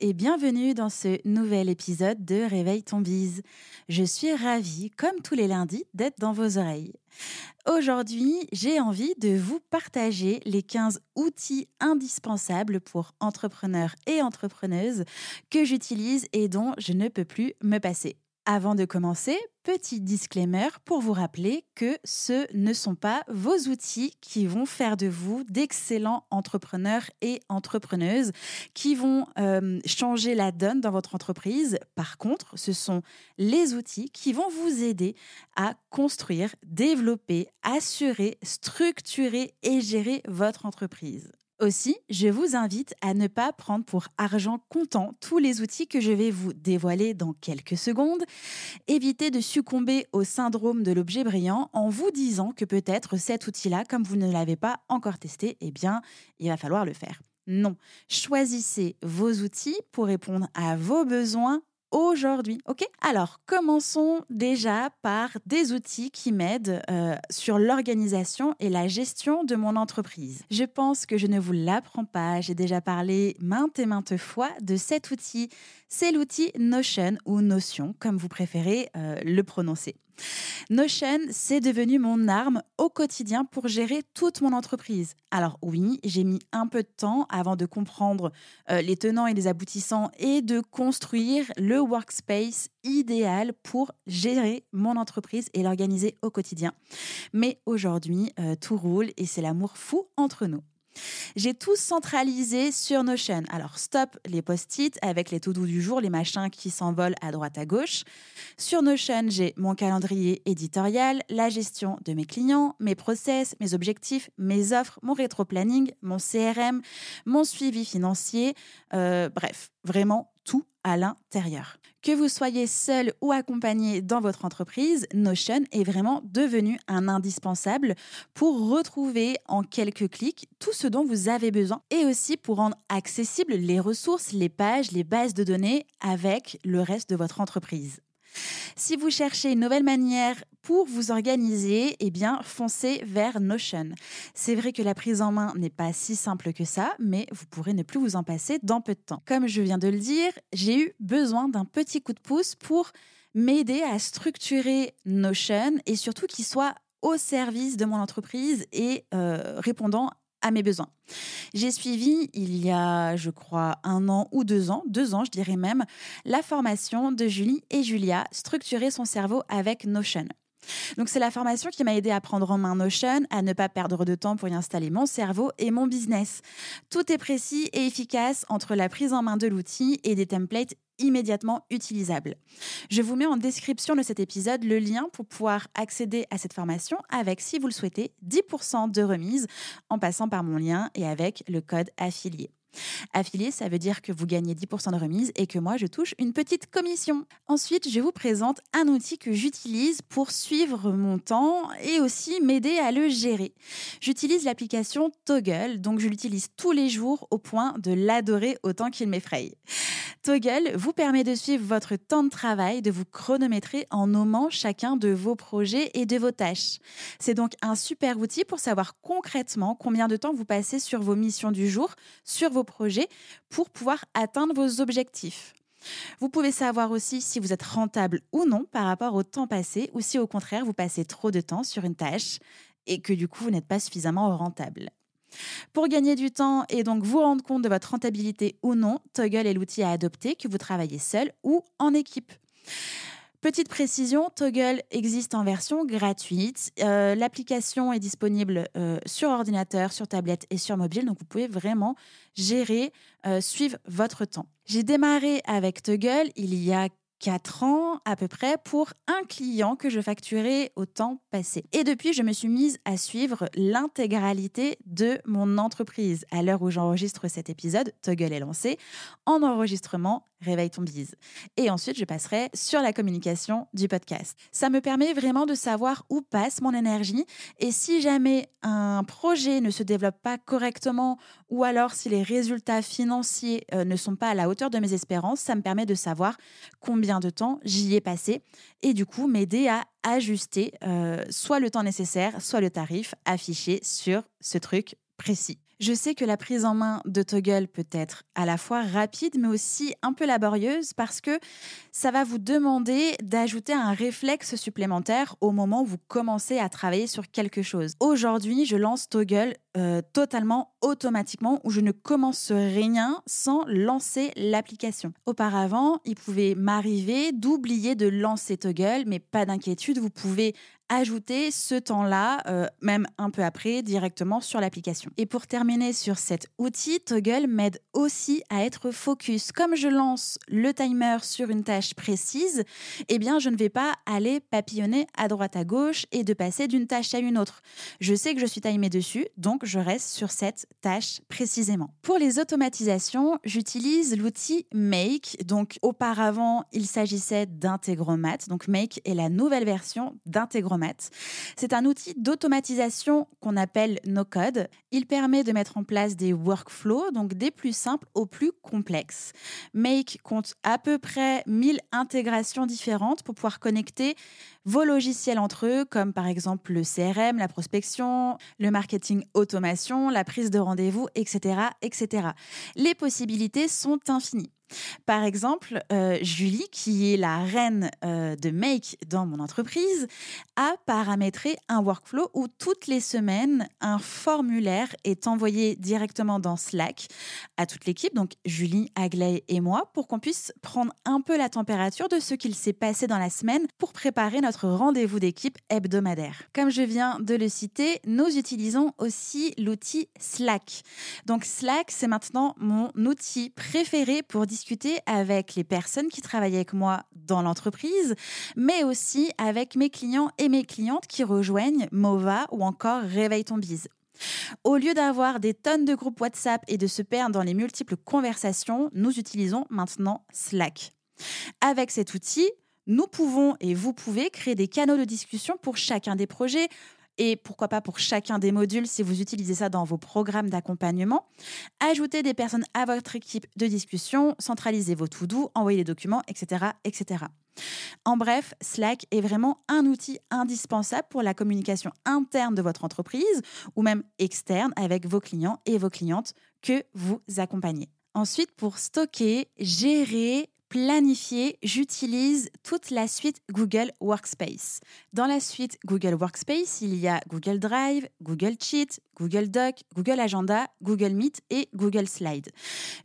et bienvenue dans ce nouvel épisode de Réveille ton bise. Je suis ravie, comme tous les lundis, d'être dans vos oreilles. Aujourd'hui, j'ai envie de vous partager les 15 outils indispensables pour entrepreneurs et entrepreneuses que j'utilise et dont je ne peux plus me passer. Avant de commencer, petit disclaimer pour vous rappeler que ce ne sont pas vos outils qui vont faire de vous d'excellents entrepreneurs et entrepreneuses qui vont euh, changer la donne dans votre entreprise. Par contre, ce sont les outils qui vont vous aider à construire, développer, assurer, structurer et gérer votre entreprise. Aussi, je vous invite à ne pas prendre pour argent comptant tous les outils que je vais vous dévoiler dans quelques secondes. Évitez de succomber au syndrome de l'objet brillant en vous disant que peut-être cet outil-là, comme vous ne l'avez pas encore testé, eh bien, il va falloir le faire. Non, choisissez vos outils pour répondre à vos besoins aujourd'hui. Ok Alors, commençons déjà par des outils qui m'aident euh, sur l'organisation et la gestion de mon entreprise. Je pense que je ne vous l'apprends pas. J'ai déjà parlé maintes et maintes fois de cet outil. C'est l'outil Notion ou Notion, comme vous préférez euh, le prononcer. Notion, c'est devenu mon arme au quotidien pour gérer toute mon entreprise. Alors oui, j'ai mis un peu de temps avant de comprendre euh, les tenants et les aboutissants et de construire le workspace idéal pour gérer mon entreprise et l'organiser au quotidien. Mais aujourd'hui, euh, tout roule et c'est l'amour fou entre nous. J'ai tout centralisé sur Notion. Alors stop les post-it avec les to-do du jour, les machins qui s'envolent à droite à gauche. Sur Notion, j'ai mon calendrier éditorial, la gestion de mes clients, mes process, mes objectifs, mes offres, mon rétro-planning, mon CRM, mon suivi financier, euh, bref, vraiment à l'intérieur. Que vous soyez seul ou accompagné dans votre entreprise, Notion est vraiment devenu un indispensable pour retrouver en quelques clics tout ce dont vous avez besoin et aussi pour rendre accessibles les ressources, les pages, les bases de données avec le reste de votre entreprise. Si vous cherchez une nouvelle manière pour vous organiser, eh bien, foncez vers Notion. C'est vrai que la prise en main n'est pas si simple que ça, mais vous pourrez ne plus vous en passer dans peu de temps. Comme je viens de le dire, j'ai eu besoin d'un petit coup de pouce pour m'aider à structurer Notion et surtout qu'il soit au service de mon entreprise et euh, répondant à mes besoins. J'ai suivi il y a, je crois, un an ou deux ans, deux ans je dirais même, la formation de Julie et Julia, Structurer son cerveau avec Notion. Donc c'est la formation qui m'a aidé à prendre en main Notion, à ne pas perdre de temps pour y installer mon cerveau et mon business. Tout est précis et efficace entre la prise en main de l'outil et des templates immédiatement utilisables. Je vous mets en description de cet épisode le lien pour pouvoir accéder à cette formation avec, si vous le souhaitez, 10% de remise en passant par mon lien et avec le code affilié. Affilié, ça veut dire que vous gagnez 10% de remise et que moi, je touche une petite commission. Ensuite, je vous présente un outil que j'utilise pour suivre mon temps et aussi m'aider à le gérer. J'utilise l'application Toggle, donc je l'utilise tous les jours au point de l'adorer autant qu'il m'effraie. Toggle vous permet de suivre votre temps de travail, de vous chronométrer en nommant chacun de vos projets et de vos tâches. C'est donc un super outil pour savoir concrètement combien de temps vous passez sur vos missions du jour, sur vos projets pour pouvoir atteindre vos objectifs. Vous pouvez savoir aussi si vous êtes rentable ou non par rapport au temps passé ou si au contraire vous passez trop de temps sur une tâche et que du coup vous n'êtes pas suffisamment rentable. Pour gagner du temps et donc vous rendre compte de votre rentabilité ou non, Toggle est l'outil à adopter que vous travaillez seul ou en équipe. Petite précision, Toggle existe en version gratuite. Euh, l'application est disponible euh, sur ordinateur, sur tablette et sur mobile, donc vous pouvez vraiment gérer, euh, suivre votre temps. J'ai démarré avec Toggle il y a 4 ans à peu près pour un client que je facturais au temps passé. Et depuis, je me suis mise à suivre l'intégralité de mon entreprise. À l'heure où j'enregistre cet épisode, Toggle est lancé en enregistrement Réveille ton bise. Et ensuite, je passerai sur la communication du podcast. Ça me permet vraiment de savoir où passe mon énergie et si jamais un projet ne se développe pas correctement ou alors si les résultats financiers euh, ne sont pas à la hauteur de mes espérances, ça me permet de savoir combien de temps j'y ai passé et du coup m'aider à ajuster euh, soit le temps nécessaire, soit le tarif affiché sur ce truc précis. Je sais que la prise en main de Toggle peut être à la fois rapide mais aussi un peu laborieuse parce que ça va vous demander d'ajouter un réflexe supplémentaire au moment où vous commencez à travailler sur quelque chose. Aujourd'hui, je lance Toggle euh, totalement automatiquement où je ne commence rien sans lancer l'application. Auparavant, il pouvait m'arriver d'oublier de lancer Toggle, mais pas d'inquiétude, vous pouvez ajouter ce temps-là, euh, même un peu après, directement sur l'application. Et pour terminer sur cet outil, Toggle m'aide aussi à être focus. Comme je lance le timer sur une tâche précise, eh bien, je ne vais pas aller papillonner à droite à gauche et de passer d'une tâche à une autre. Je sais que je suis timé dessus, donc je reste sur cette tâche précisément. Pour les automatisations, j'utilise l'outil Make. Donc auparavant, il s'agissait d'Integromat. Donc Make est la nouvelle version d'Integromat. C'est un outil d'automatisation qu'on appelle no code. Il permet de mettre en place des workflows, donc des plus simples aux plus complexes. Make compte à peu près 1000 intégrations différentes pour pouvoir connecter vos logiciels entre eux, comme par exemple le CRM, la prospection, le marketing automation, la prise de rendez-vous, etc., etc. Les possibilités sont infinies. Par exemple, euh, Julie, qui est la reine euh, de Make dans mon entreprise, a paramétré un workflow où toutes les semaines, un formulaire est envoyé directement dans Slack à toute l'équipe, donc Julie, Agley et moi, pour qu'on puisse prendre un peu la température de ce qu'il s'est passé dans la semaine pour préparer notre rendez-vous d'équipe hebdomadaire. Comme je viens de le citer, nous utilisons aussi l'outil Slack. Donc Slack, c'est maintenant mon outil préféré pour discuter avec les personnes qui travaillent avec moi dans l'entreprise, mais aussi avec mes clients et mes clientes qui rejoignent Mova ou encore Réveille ton bise. Au lieu d'avoir des tonnes de groupes WhatsApp et de se perdre dans les multiples conversations, nous utilisons maintenant Slack. Avec cet outil, nous pouvons et vous pouvez créer des canaux de discussion pour chacun des projets, et pourquoi pas pour chacun des modules si vous utilisez ça dans vos programmes d'accompagnement. Ajoutez des personnes à votre équipe de discussion, centralisez vos to-do, envoyez les documents, etc., etc. En bref, Slack est vraiment un outil indispensable pour la communication interne de votre entreprise ou même externe avec vos clients et vos clientes que vous accompagnez. Ensuite, pour stocker, gérer planifier, j'utilise toute la suite Google Workspace. Dans la suite Google Workspace, il y a Google Drive, Google Sheet, Google Doc, Google Agenda, Google Meet et Google Slide.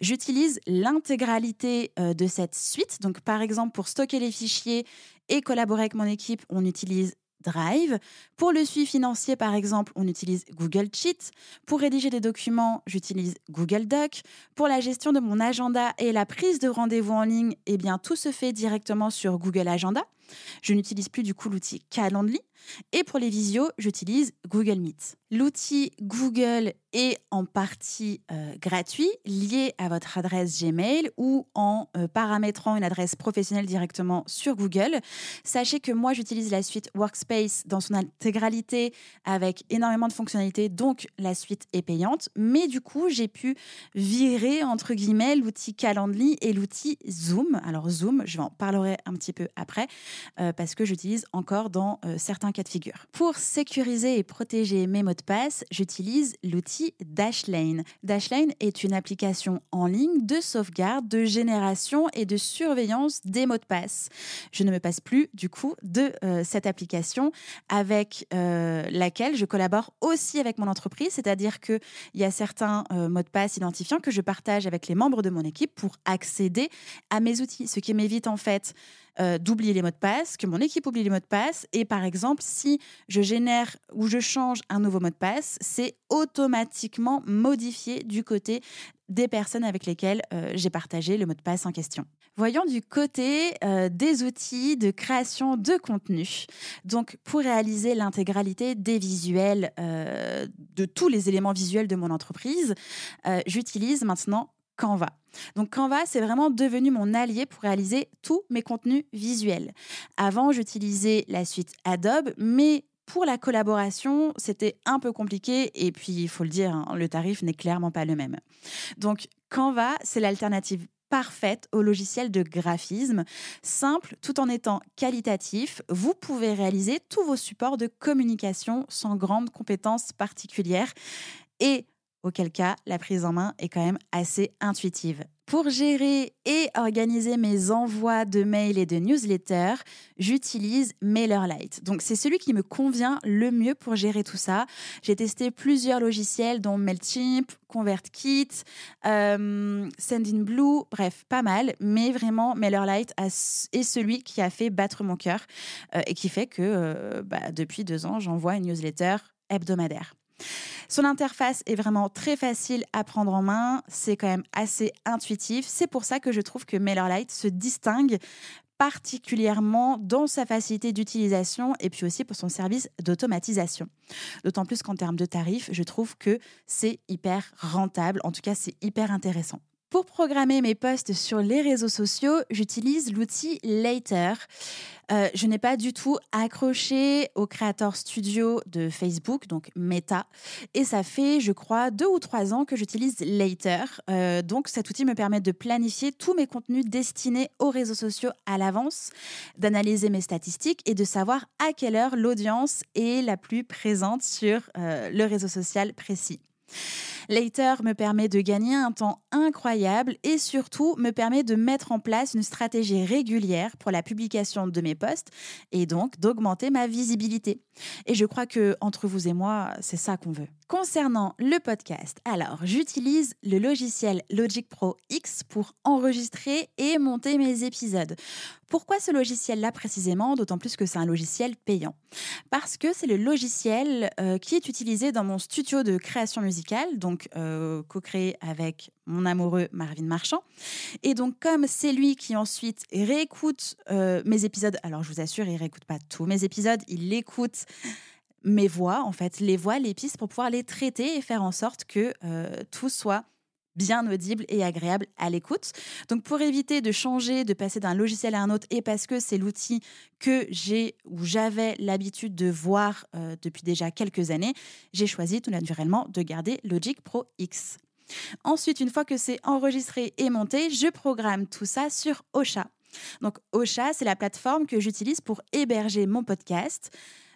J'utilise l'intégralité euh, de cette suite. Donc, par exemple, pour stocker les fichiers et collaborer avec mon équipe, on utilise Drive. Pour le suivi financier, par exemple, on utilise Google Sheet. Pour rédiger des documents, j'utilise Google Doc. Pour la gestion de mon agenda et la prise de rendez-vous en ligne, eh bien, tout se fait directement sur Google Agenda. Je n'utilise plus du coup l'outil Calendly. Et pour les visios, j'utilise Google Meet. L'outil Google est en partie euh, gratuit, lié à votre adresse Gmail ou en euh, paramétrant une adresse professionnelle directement sur Google. Sachez que moi, j'utilise la suite Workspace dans son intégralité avec énormément de fonctionnalités, donc la suite est payante. Mais du coup, j'ai pu virer, entre guillemets, l'outil Calendly et l'outil Zoom. Alors Zoom, je vais en parler un petit peu après, euh, parce que j'utilise encore dans certains cas de figure. Pour sécuriser et protéger mes mots de passe, j'utilise l'outil Dashlane. Dashlane est une application en ligne de sauvegarde, de génération et de surveillance des mots de passe. Je ne me passe plus du coup de euh, cette application avec euh, laquelle je collabore aussi avec mon entreprise, c'est-à-dire qu'il y a certains euh, mots de passe identifiants que je partage avec les membres de mon équipe pour accéder à mes outils, ce qui m'évite en fait d'oublier les mots de passe passe, que mon équipe oublie les mots de passe. Et par exemple, si je génère ou je change un nouveau mot de passe, c'est automatiquement modifié du côté des personnes avec lesquelles euh, j'ai partagé le mot de passe en question. Voyons du côté euh, des outils de création de contenu. Donc, pour réaliser l'intégralité des visuels, euh, de tous les éléments visuels de mon entreprise, j'utilise maintenant Canva. Donc Canva, c'est vraiment devenu mon allié pour réaliser tous mes contenus visuels. Avant, j'utilisais la suite Adobe, mais pour la collaboration, c'était un peu compliqué et puis il faut le dire, hein, le tarif n'est clairement pas le même. Donc Canva, c'est l'alternative parfaite au logiciel de graphisme. Simple tout en étant qualitatif, vous pouvez réaliser tous vos supports de communication sans grandes compétences particulières et auquel cas la prise en main est quand même assez intuitive. Pour gérer et organiser mes envois de mails et de newsletters, j'utilise MailerLite. Donc c'est celui qui me convient le mieux pour gérer tout ça. J'ai testé plusieurs logiciels dont Mailchimp, ConvertKit, euh, Sendinblue, bref, pas mal, mais vraiment MailerLite est celui qui a fait battre mon cœur euh, et qui fait que euh, bah, depuis deux ans, j'envoie une newsletter hebdomadaire. Son interface est vraiment très facile à prendre en main, c'est quand même assez intuitif. C'est pour ça que je trouve que MailerLite se distingue particulièrement dans sa facilité d'utilisation et puis aussi pour son service d'automatisation. D'autant plus qu'en termes de tarifs, je trouve que c'est hyper rentable, en tout cas c'est hyper intéressant. Pour programmer mes posts sur les réseaux sociaux, j'utilise l'outil Later. Euh, je n'ai pas du tout accroché au Creator Studio de Facebook, donc Meta. Et ça fait, je crois, deux ou trois ans que j'utilise Later. Euh, donc cet outil me permet de planifier tous mes contenus destinés aux réseaux sociaux à l'avance, d'analyser mes statistiques et de savoir à quelle heure l'audience est la plus présente sur euh, le réseau social précis. Later me permet de gagner un temps incroyable et surtout me permet de mettre en place une stratégie régulière pour la publication de mes posts et donc d'augmenter ma visibilité. Et je crois que entre vous et moi, c'est ça qu'on veut. Concernant le podcast, alors j'utilise le logiciel Logic Pro X pour enregistrer et monter mes épisodes. Pourquoi ce logiciel-là précisément? D'autant plus que c'est un logiciel payant. Parce que c'est le logiciel euh, qui est utilisé dans mon studio de création musicale, donc euh, co-créé avec mon amoureux Marvin Marchand. Et donc comme c'est lui qui ensuite réécoute euh, mes épisodes, alors je vous assure, il réécoute pas tous mes épisodes, il l'écoute mes voix, en fait, les voix, les pistes pour pouvoir les traiter et faire en sorte que euh, tout soit bien audible et agréable à l'écoute. Donc pour éviter de changer, de passer d'un logiciel à un autre et parce que c'est l'outil que j'ai ou j'avais l'habitude de voir euh, depuis déjà quelques années, j'ai choisi tout naturellement de garder Logic Pro X. Ensuite, une fois que c'est enregistré et monté, je programme tout ça sur Ocha. Donc Ocha, c'est la plateforme que j'utilise pour héberger mon podcast.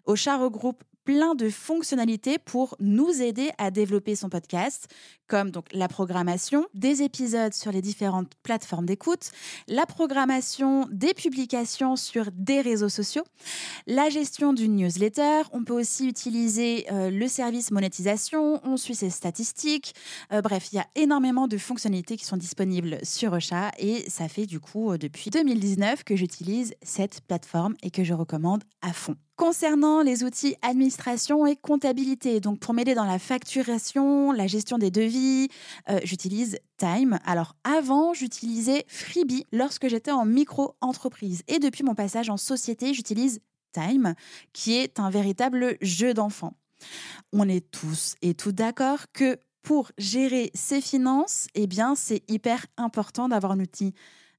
Ocha regroupe plein de fonctionnalités pour nous aider à développer son podcast, comme donc la programmation des épisodes sur les différentes plateformes d'écoute, la programmation des publications sur des réseaux sociaux, la gestion d'une newsletter. On peut aussi utiliser euh, le service monétisation, on suit ses statistiques. Euh, bref, il y a énormément de fonctionnalités qui sont disponibles sur Ocha et ça fait du coup euh, depuis 2019 que j'utilise cette plateforme et que je recommande à fond. Concernant les outils administration et comptabilité, donc pour m'aider dans la facturation, la gestion des devis, euh, j'utilise Time. Alors avant, j'utilisais Freebie lorsque j'étais en micro-entreprise. Et depuis mon passage en société, j'utilise Time, qui est un véritable jeu d'enfant. On est tous et toutes d'accord que pour gérer ses finances, eh bien, c'est hyper important d'avoir un outil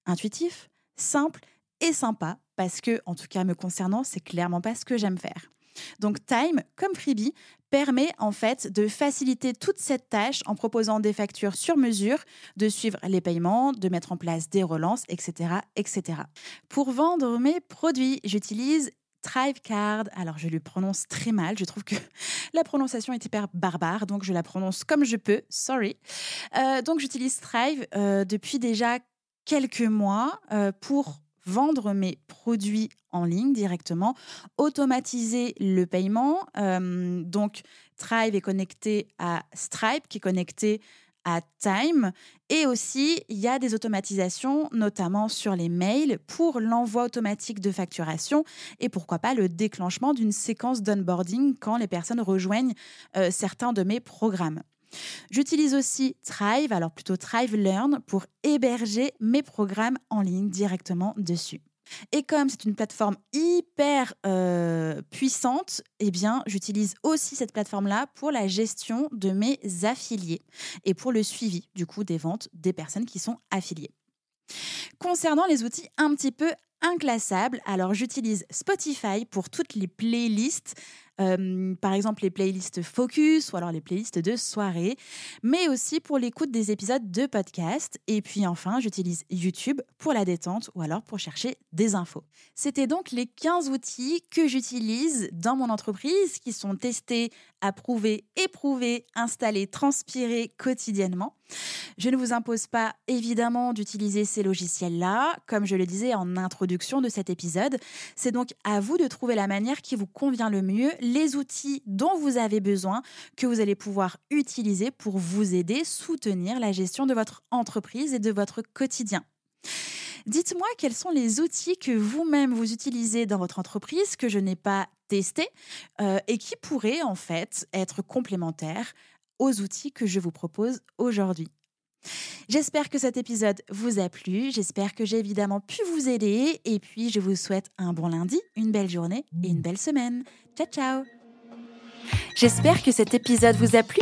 intuitif, simple et sympa parce que, en tout cas me concernant, c'est clairement pas ce que j'aime faire. Donc Time, comme Freebie, permet en fait de faciliter toute cette tâche en proposant des factures sur mesure, de suivre les paiements, de mettre en place des relances, etc. etc. Pour vendre mes produits, j'utilise Thrivecard. Alors, je le prononce très mal. Je trouve que la prononciation est hyper barbare, donc je la prononce comme je peux. Sorry. Euh, donc, j'utilise Thrive euh, depuis déjà quelques mois euh, pour vendre mes produits en ligne directement, automatiser le paiement. Euh, donc, Thrive est connecté à Stripe, qui est connecté à Time. Et aussi, il y a des automatisations, notamment sur les mails, pour l'envoi automatique de facturation et pourquoi pas le déclenchement d'une séquence d'onboarding quand les personnes rejoignent euh, certains de mes programmes. J'utilise aussi Thrive, alors plutôt Thrive Learn, pour héberger mes programmes en ligne directement dessus. Et comme c'est une plateforme hyper euh, puissante, eh bien, j'utilise aussi cette plateforme-là pour la gestion de mes affiliés et pour le suivi du coup des ventes des personnes qui sont affiliées. Concernant les outils un petit peu inclassables, alors j'utilise Spotify pour toutes les playlists euh, par exemple les playlists focus ou alors les playlists de soirée, mais aussi pour l'écoute des épisodes de podcast. Et puis enfin, j'utilise YouTube pour la détente ou alors pour chercher des infos. C'était donc les 15 outils que j'utilise dans mon entreprise qui sont testés, approuvés, éprouvés, installés, transpirés quotidiennement. Je ne vous impose pas évidemment d'utiliser ces logiciels-là, comme je le disais en introduction de cet épisode. C'est donc à vous de trouver la manière qui vous convient le mieux les outils dont vous avez besoin que vous allez pouvoir utiliser pour vous aider, soutenir la gestion de votre entreprise et de votre quotidien. Dites-moi quels sont les outils que vous-même vous utilisez dans votre entreprise que je n'ai pas testés euh, et qui pourraient en fait être complémentaires outils que je vous propose aujourd'hui. J'espère que cet épisode vous a plu, j'espère que j'ai évidemment pu vous aider et puis je vous souhaite un bon lundi, une belle journée et une belle semaine. Ciao ciao J'espère que cet épisode vous a plu.